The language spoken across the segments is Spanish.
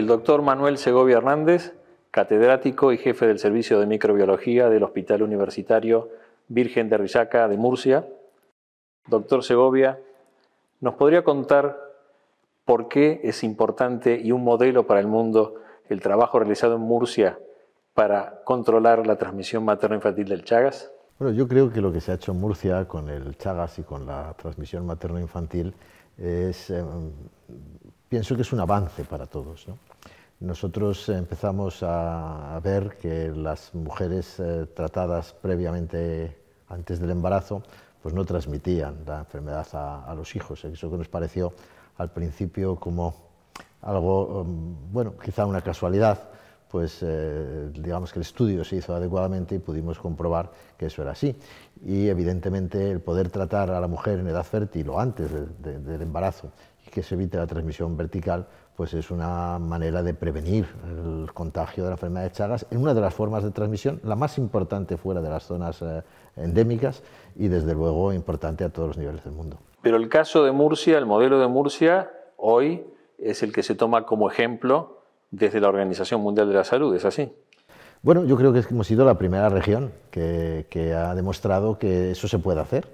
el doctor Manuel Segovia Hernández, catedrático y jefe del Servicio de Microbiología del Hospital Universitario Virgen de Risaca de Murcia. Doctor Segovia, ¿nos podría contar por qué es importante y un modelo para el mundo el trabajo realizado en Murcia para controlar la transmisión materno-infantil del Chagas? Bueno, yo creo que lo que se ha hecho en Murcia con el Chagas y con la transmisión materno-infantil es, eh, pienso que es un avance para todos. Nosotros empezamos a, ver que las mujeres eh, tratadas previamente antes del embarazo pues no transmitían la enfermedad a, los hijos. Eso que nos pareció al principio como algo, um, bueno, quizá una casualidad, pues eh, digamos que el estudio se hizo adecuadamente y pudimos comprobar que eso era así. Y evidentemente el poder tratar a la mujer en edad fértil o antes del embarazo que se evite la transmisión vertical, pues es una manera de prevenir el contagio de la enfermedad de Chagas en una de las formas de transmisión, la más importante fuera de las zonas eh, endémicas y desde luego importante a todos los niveles del mundo. Pero el caso de Murcia, el modelo de Murcia, hoy es el que se toma como ejemplo desde la Organización Mundial de la Salud, ¿es así? Bueno, yo creo que hemos sido la primera región que, ha demostrado que eso se puede hacer.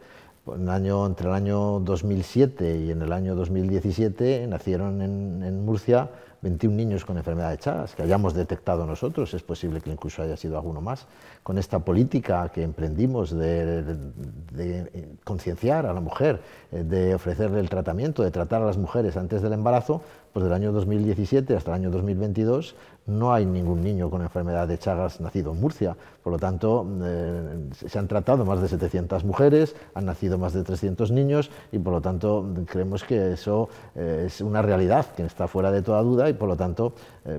Año, entre el año 2007 y en el año 2017 nacieron en, en Murcia 21 niños con enfermedad de Chagas, que hayamos detectado nosotros, es posible que incluso haya sido alguno más. Con esta política que emprendimos de, concienciar a la mujer, eh, de ofrecerle el tratamiento, de tratar a las mujeres antes del embarazo, pues del año 2017 hasta el año 2022 no hay ningún niño con enfermedad de Chagas nacido en Murcia. Por lo tanto, eh, se han tratado más de 700 mujeres, han nacido más de 300 niños y por lo tanto creemos que eso eh, es una realidad que está fuera de toda duda y por lo tanto, eh,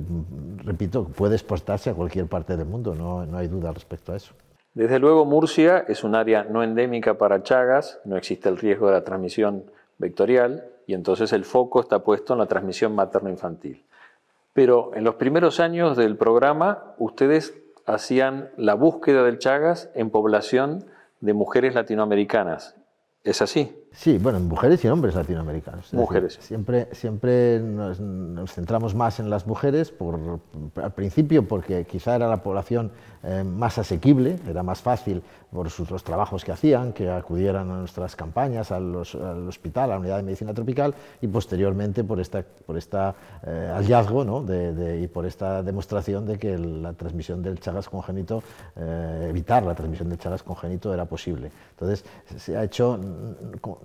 repito, puede exportarse a cualquier parte del mundo, no, no hay duda respecto a eso. Desde luego, Murcia es un área no endémica para Chagas, no existe el riesgo de la transmisión vectorial y entonces el foco está puesto en la transmisión materno-infantil. Pero en los primeros años del programa, ustedes hacían la búsqueda del Chagas en población de mujeres latinoamericanas. ¿Es así? Sí, bueno, mujeres y hombres latinoamericanos. mujeres. siempre siempre nos, centramos más en las mujeres, por, al principio porque quizá era la población eh, más asequible, era más fácil por sus, los trabajos que hacían, que acudieran a nuestras campañas, al, hospital, a la unidad de medicina tropical, y posteriormente por este por esta, eh, hallazgo ¿no? de, y por esta demostración de que la transmisión del Chagas congénito, eh, evitar la transmisión del Chagas congénito era posible. Entonces, se ha hecho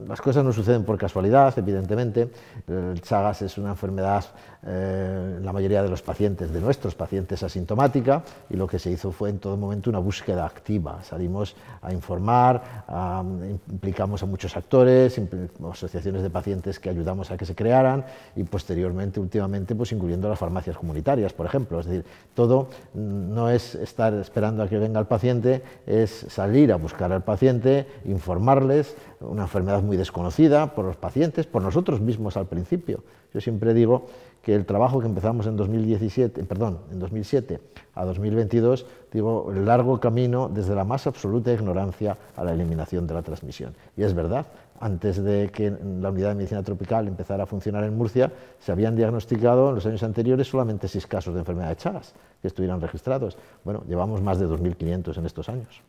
las cosas no suceden por casualidad, evidentemente. El Chagas es una enfermedad, eh, la mayoría de los pacientes, de nuestros pacientes, asintomática, y lo que se hizo fue en todo momento una búsqueda activa. Salimos a informar, implicamos a muchos actores, asociaciones de pacientes que ayudamos a que se crearan, y posteriormente, últimamente, pues incluyendo las farmacias comunitarias, por ejemplo. Es decir, todo no es estar esperando a que venga el paciente, es salir a buscar al paciente, informarles, una enfermedad muy desconocida por los pacientes, por nosotros mismos al principio. Yo siempre digo que el trabajo que empezamos en 2017, perdón, en 2007 a 2022, digo, el largo camino desde la más absoluta ignorancia a la eliminación de la transmisión. Y es verdad, antes de que la unidad de medicina tropical empezara a funcionar en Murcia, se habían diagnosticado en los años anteriores solamente seis casos de enfermedad de Chagas que estuvieran registrados. Bueno, llevamos más de 2.500 en estos años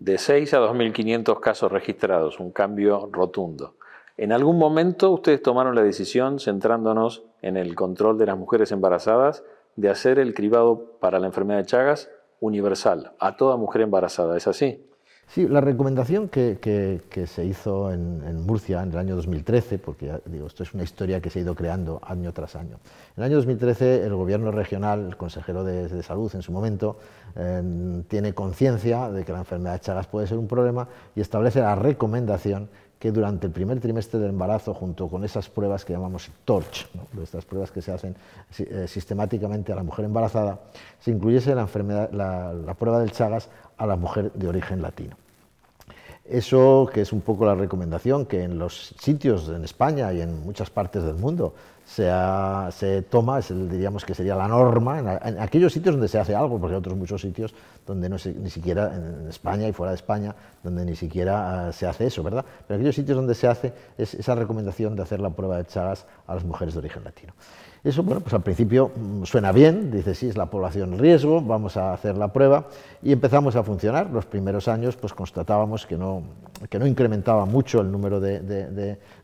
de 6 a 2.500 casos registrados, un cambio rotundo. En algún momento ustedes tomaron la decisión, centrándonos en el control de las mujeres embarazadas, de hacer el cribado para la enfermedad de Chagas universal, a toda mujer embarazada. ¿Es así? Sí, la recomendación que, se hizo en, Murcia en el año 2013, porque digo, esto es una historia que se ha ido creando año tras año. En el año 2013 el gobierno regional, el consejero de, salud en su momento, eh, tiene conciencia de que la enfermedad de Chagas puede ser un problema y establece la recomendación que durante el primer trimestre del embarazo, junto con esas pruebas que llamamos TORCH, estas pruebas que se hacen eh, sistemáticamente a la mujer embarazada, se incluyese la, enfermedad, la prueba del Chagas a la mujer de origen latino. Eso que es un poco la recomendación que en los sitios en España y en muchas partes del mundo se, se toma, es diríamos que sería la norma, en, aquellos sitios donde se hace algo, porque hay otros muchos sitios donde no ni siquiera, en España y fuera de España, donde ni siquiera ah, se hace eso, ¿verdad? Pero aquellos sitios donde se hace es esa recomendación de hacer la prueba de Chagas a las mujeres de origen latino. Eso, bueno, pues al principio mm, suena bien, dice, sí, es la población riesgo, vamos a hacer la prueba y empezamos a funcionar. Los primeros años, pues constatábamos que no, que no incrementaba mucho el número de,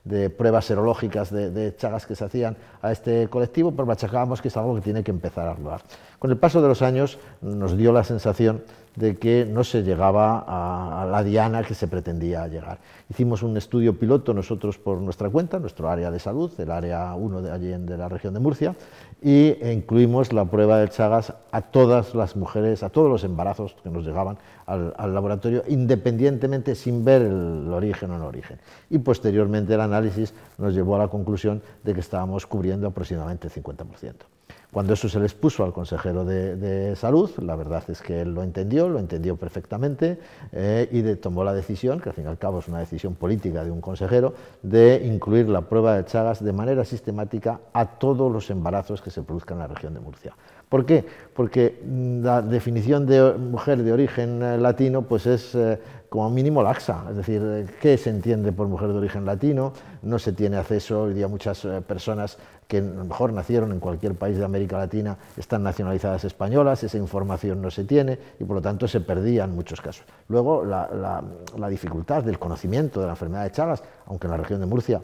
de, pruebas serológicas de, chagas que se hacían a este colectivo, pero machacábamos que es algo que tiene que empezar a rodar. Con el paso de los años nos dio la sensación de que no se llegaba a, la diana que se pretendía llegar. Hicimos un estudio piloto nosotros por nuestra cuenta, nuestro área de salud, el área 1 de allí en de la región de Murcia, y incluimos la prueba de Chagas a todas las mujeres, a todos los embarazos que nos llegaban al, al laboratorio, independientemente sin ver el origen o no origen. Y posteriormente el análisis nos llevó a la conclusión de que estábamos cubriendo aproximadamente el 50%. Cuando eso se les puso al consejero de, salud, la verdad es que él lo entendió, lo entendió perfectamente eh, y tomó la decisión, que al fin y al cabo es una decisión política de un consejero, de incluir la prueba de Chagas de manera sistemática a todos los embarazos que se produzcan en la región de Murcia. ¿Por qué? Porque la definición de mujer de origen eh, latino pues es eh, como mínimo laxa, es decir, ¿qué se entiende por mujer de origen latino? No se tiene acceso, hoy día muchas eh, personas que a lo mejor nacieron en cualquier país de América Latina están nacionalizadas españolas, esa información no se tiene y por lo tanto se perdía en muchos casos. Luego la dificultad del conocimiento de la enfermedad de Chagas, aunque en la región de Murcia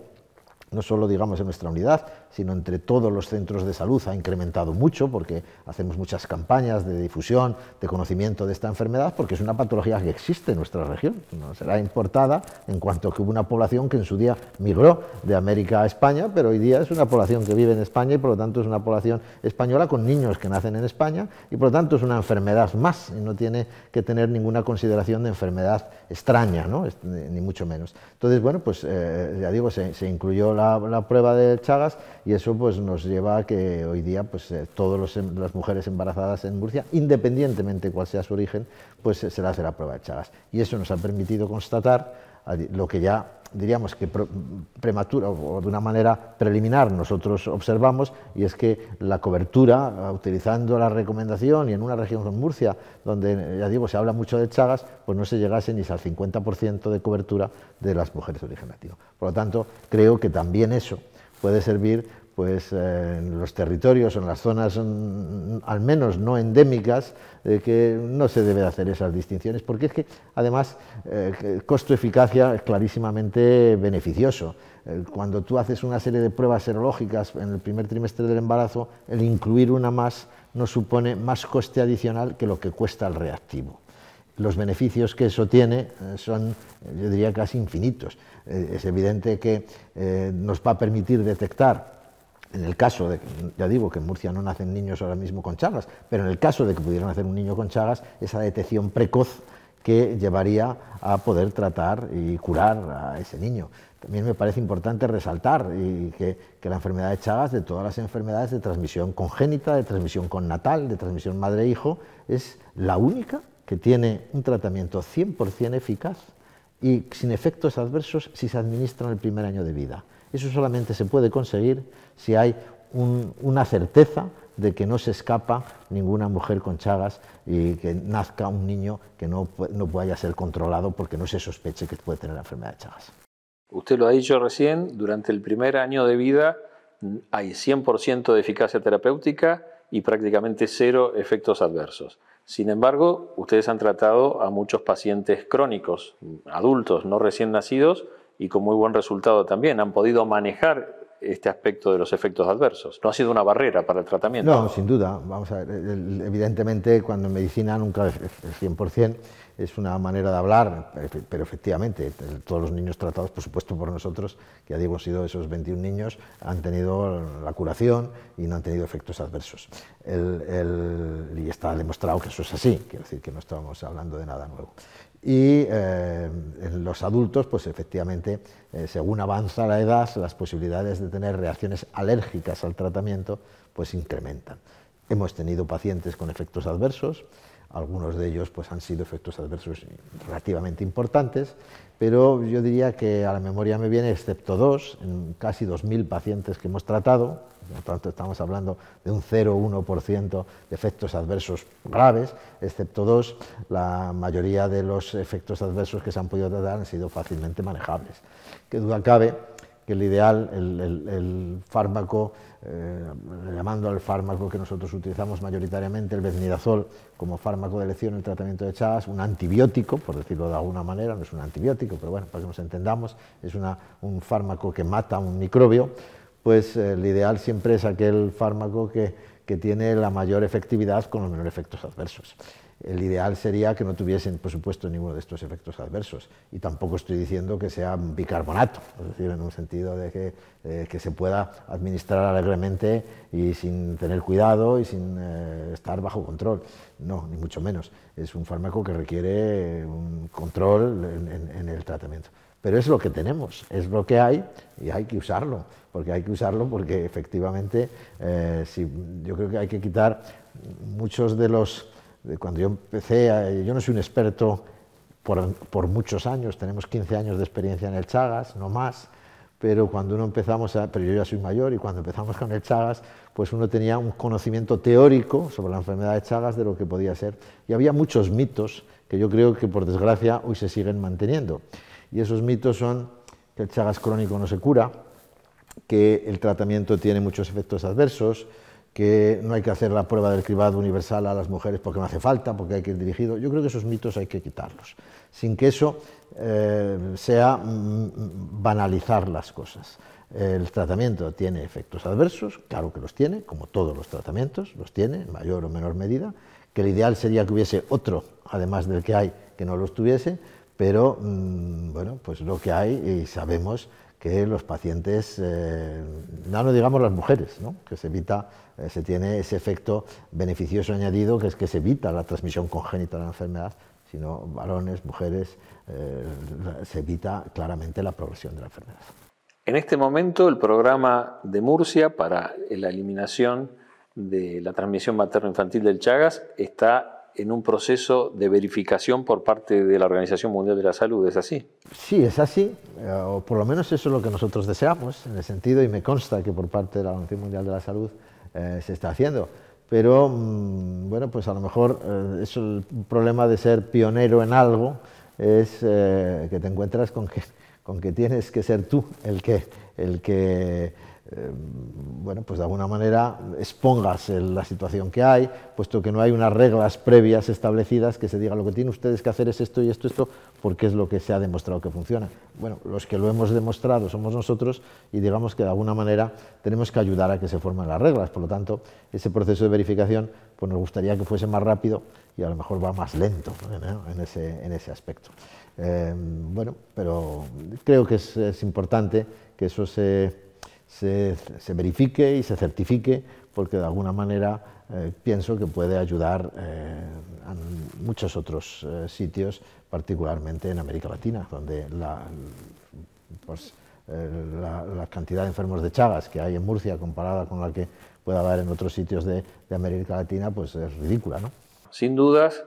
no solo digamos en nuestra unidad, sino entre todos los centros de salud ha incrementado mucho porque hacemos muchas campañas de difusión, de conocimiento de esta enfermedad, porque es una patología que existe en nuestra región. No será importada en cuanto que hubo una población que en su día migró de América a España, pero hoy día es una población que vive en España y por lo tanto es una población española con niños que nacen en España y por lo tanto es una enfermedad más y no tiene que tener ninguna consideración de enfermedad extraña, ¿no? ni mucho menos. Entonces, bueno, pues eh, ya digo, se, incluyó la, prueba de Chagas y eso pues, nos lleva a que hoy día pues, eh, todas em, las mujeres embarazadas en Murcia, independientemente cuál sea su origen, pues se les hace la prueba de Chagas. Y eso nos ha permitido constatar lo que ya diríamos que prematura o de una manera preliminar nosotros observamos y es que la cobertura, utilizando la recomendación y en una región como Murcia, donde ya digo se habla mucho de Chagas, pues no se llegase ni al 50% de cobertura de las mujeres de origen latino. Por lo tanto, creo que también eso puede servir pues eh, en los territorios, en las zonas mm, al menos no endémicas, de que no se debe hacer esas distinciones, porque es que además eh, costo-eficacia es clarísimamente beneficioso. Eh, cuando tú haces una serie de pruebas serológicas en el primer trimestre del embarazo, el incluir una más no supone más coste adicional que lo que cuesta el reactivo. Los beneficios que eso tiene son, yo diría, casi infinitos. es evidente que nos va a permitir detectar en el caso de, ya digo que en Murcia no nacen niños ahora mismo con chagas, pero en el caso de que pudieran nacer un niño con chagas, esa detección precoz que llevaría a poder tratar y curar a ese niño. También me parece importante resaltar y que, la enfermedad de Chagas, de todas las enfermedades de transmisión congénita, de transmisión connatal, de transmisión madre-hijo, es la única que tiene un tratamiento 100% eficaz y sin efectos adversos si se administra en el primer año de vida. Eso solamente se puede conseguir si hay una certeza de que no se escapa ninguna mujer con chagas y que nazca un niño que no, no vaya ser controlado porque no se sospeche que puede tener la enfermedad de chagas. Usted lo ha dicho recién, durante el primer año de vida hay 100% de eficacia terapéutica y prácticamente cero efectos adversos. Sin embargo, ustedes han tratado a muchos pacientes crónicos, adultos, no recién nacidos, y con muy buen resultado también. Han podido manejar este aspecto de los efectos adversos. No ha sido una barrera para el tratamiento. No, sin duda. Vamos a ver, evidentemente cuando en medicina nunca es 100%, es una manera de hablar, pero efectivamente todos los niños tratados, por supuesto por nosotros, que ya digo, han sido esos 21 niños, han tenido la curación y no han tenido efectos adversos. y está demostrado que eso es así, quiero decir que no estamos hablando de nada nuevo. Y eh, en los adultos, pues efectivamente, eh, según avanza la edad, las posibilidades de tener reacciones alérgicas al tratamiento pues incrementan. Hemos tenido pacientes con efectos adversos, algunos de ellos pues, han sido efectos adversos relativamente importantes, pero yo diría que a la memoria me viene, excepto dos, en casi 2.000 pacientes que hemos tratado, por tanto estamos hablando de un 0,1% de efectos adversos graves, excepto dos, la mayoría de los efectos adversos que se han podido tratar han sido fácilmente manejables. Que duda cabe que el ideal, el, fármaco, eh, llamando al fármaco que nosotros utilizamos mayoritariamente, el benidazol, como fármaco de elección en el tratamiento de Chagas, un antibiótico, por decirlo de alguna manera, no es un antibiótico, pero bueno, para que nos entendamos, es un fármaco que mata un microbio, pues eh, el ideal siempre es aquel fármaco que, que tiene la mayor efectividad con los menores efectos adversos. El ideal sería que no tuviesen, por supuesto, ninguno de estos efectos adversos. Y tampoco estoy diciendo que sea bicarbonato, es decir, en un sentido de que, eh, que se pueda administrar alegremente y sin tener cuidado y sin eh, estar bajo control. No, ni mucho menos. Es un fármaco que requiere un control en, el tratamiento. Pero es lo que tenemos, es lo que hay y hay que usarlo, porque hay que usarlo porque efectivamente eh, si, yo creo que hay que quitar muchos de los cuando yo empecé, yo no soy un experto por, muchos años, tenemos 15 años de experiencia en el Chagas, no más, pero cuando uno empezamos, a, pero yo ya soy mayor y cuando empezamos con el Chagas, pues uno tenía un conocimiento teórico sobre la enfermedad de Chagas de lo que podía ser. Y había muchos mitos que yo creo que por desgracia hoy se siguen manteniendo. Y esos mitos son que el Chagas crónico no se cura, que el tratamiento tiene muchos efectos adversos, que no hay que hacer la prueba del cribado universal a las mujeres porque no hace falta, porque hay que ir dirigido. Yo creo que esos mitos hay que quitarlos, sin que eso eh, sea mm, banalizar las cosas. El tratamiento tiene efectos adversos, claro que los tiene, como todos los tratamientos, los tiene en mayor o menor medida, que el ideal sería que hubiese otro, además del que hay, que no los tuviese, pero mm, bueno, pues lo que hay y sabemos que los pacientes, eh, no digamos las mujeres, ¿no? que se evita, eh, se tiene ese efecto beneficioso añadido que es que se evita la transmisión congénita de la enfermedad, sino varones, mujeres, eh, se evita claramente la progresión de la enfermedad. En este momento el programa de Murcia para la eliminación de la transmisión materno-infantil del Chagas está en un proceso de verificación por parte de la Organización Mundial de la Salud, ¿es así? Sí, es así, eh, o por lo menos eso es lo que nosotros deseamos, en el sentido, y me consta que por parte de la Organización Mundial de la Salud eh, se está haciendo. Pero, mm, bueno, pues a lo mejor eh, es el problema de ser pionero en algo, es que te encuentras con que, con que tienes que ser tú el que, el que eh, bueno, pues de alguna manera expongas la situación que hay, puesto que no hay unas reglas previas establecidas que se diga lo que tienen ustedes que hacer es esto y esto, esto, porque es lo que se ha demostrado que funciona. Bueno, los que lo hemos demostrado somos nosotros y digamos que de alguna manera tenemos que ayudar a que se formen las reglas. Por lo tanto, ese proceso de verificación pues nos gustaría que fuese más rápido y a lo mejor va más lento en, ese, en ese aspecto. Eh, bueno, pero creo que es importante que eso se se, verifique y se certifique, porque de alguna manera eh, pienso que puede ayudar eh, a muchos otros eh, sitios, particularmente en América Latina, donde pues, la, cantidad de enfermos de Chagas que hay en Murcia comparada con la que puede haber en otros sitios de, América Latina, pues es ridícula. ¿no? Sin dudas,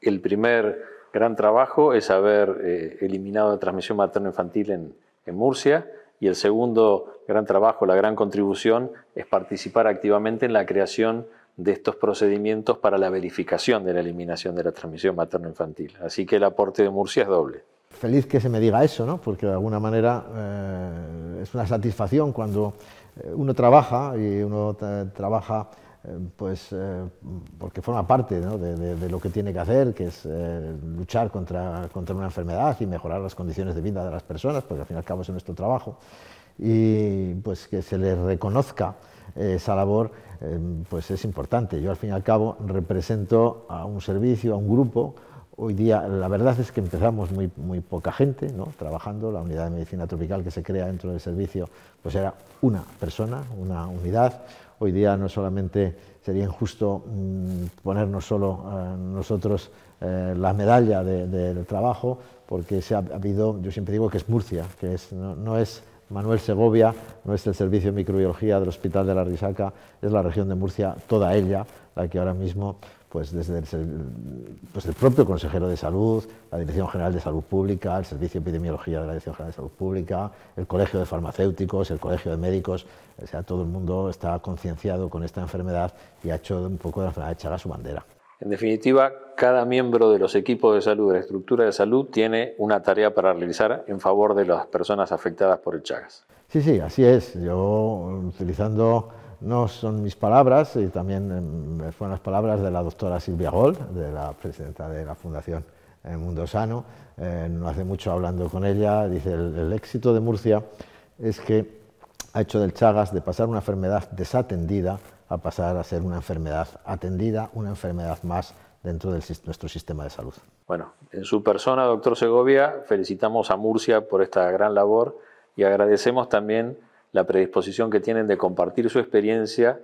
el primer gran trabajo es haber eliminado la transmisión materno-infantil en, en Murcia y el segundo gran trabajo, la gran contribución, es participar activamente en la creación de estos procedimientos para la verificación de la eliminación de la transmisión materno-infantil. Así que el aporte de Murcia es doble. Feliz que se me diga eso, ¿no? porque de alguna manera eh, es una satisfacción cuando eh, uno trabaja y uno trabaja eh, pues porque forma parte de, lo que tiene que hacer, que es luchar contra, contra una enfermedad y mejorar las condiciones de vida de las personas, porque al fin y al cabo es nuestro trabajo y pues que se le reconozca esa labor pues es importante. Yo al fin y al cabo represento a un servicio, a un grupo. Hoy día la verdad es que empezamos muy, muy poca gente ¿no? trabajando. La unidad de medicina tropical que se crea dentro del servicio pues era una persona, una unidad. Hoy día no solamente sería injusto mm, ponernos solo eh, nosotros eh, la medalla del trabajo, porque se ha, habido, yo siempre digo que es Murcia, que es, no es Manuel Segovia, no es el servicio de microbiología del Hospital de la Risaca, es la región de Murcia, toda ella, la que ahora mismo, pues desde el, pues el propio consejero de salud, la Dirección General de Salud Pública, el Servicio de Epidemiología de la Dirección General de Salud Pública, el Colegio de Farmacéuticos, el Colegio de Médicos, o sea, todo el mundo está concienciado con esta enfermedad y ha hecho un poco de la enfermedad de Chagas su bandera. En definitiva, cada miembro de los equipos de salud, de la estructura de salud, tiene una tarea para realizar en favor de las personas afectadas por el Chagas. Sí, sí, así es. Yo, utilizando, no son mis palabras, y también em, fueron las palabras de la doctora Silvia Gol, de la presidenta de la Fundación Mundo Sano, eh, no hace mucho hablando con ella, dice, el éxito de Murcia es que ha hecho del Chagas de pasar una enfermedad desatendida a pasar a ser una enfermedad atendida, una enfermedad más dentro de nuestro sistema de salud. Bueno, en su persona, doctor Segovia, felicitamos a Murcia por esta gran labor y agradecemos también la predisposición que tienen de compartir su experiencia,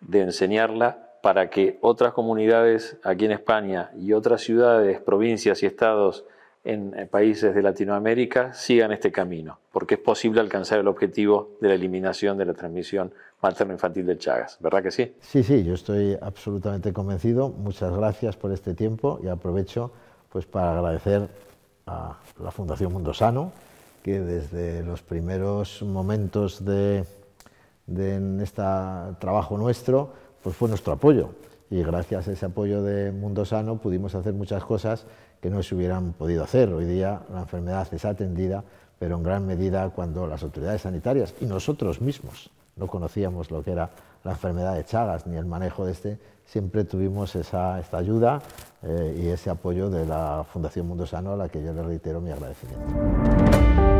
de enseñarla para que otras comunidades aquí en España y otras ciudades, provincias y estados en países de Latinoamérica sigan este camino, porque es posible alcanzar el objetivo de la eliminación de la transmisión materno-infantil del Chagas, ¿verdad que sí? Sí, sí, yo estoy absolutamente convencido. Muchas gracias por este tiempo y aprovecho pues, para agradecer a la Fundación Mundo Sano, que desde los primeros momentos de, de este trabajo nuestro pues fue nuestro apoyo. Y gracias a ese apoyo de Mundo Sano pudimos hacer muchas cosas que no se hubieran podido hacer. Hoy día la enfermedad es atendida, pero en gran medida cuando las autoridades sanitarias y nosotros mismos no conocíamos lo que era la enfermedad de Chagas ni el manejo de este, siempre tuvimos esa, esta ayuda eh, y ese apoyo de la Fundación Mundo Sano a la que yo le reitero mi agradecimiento.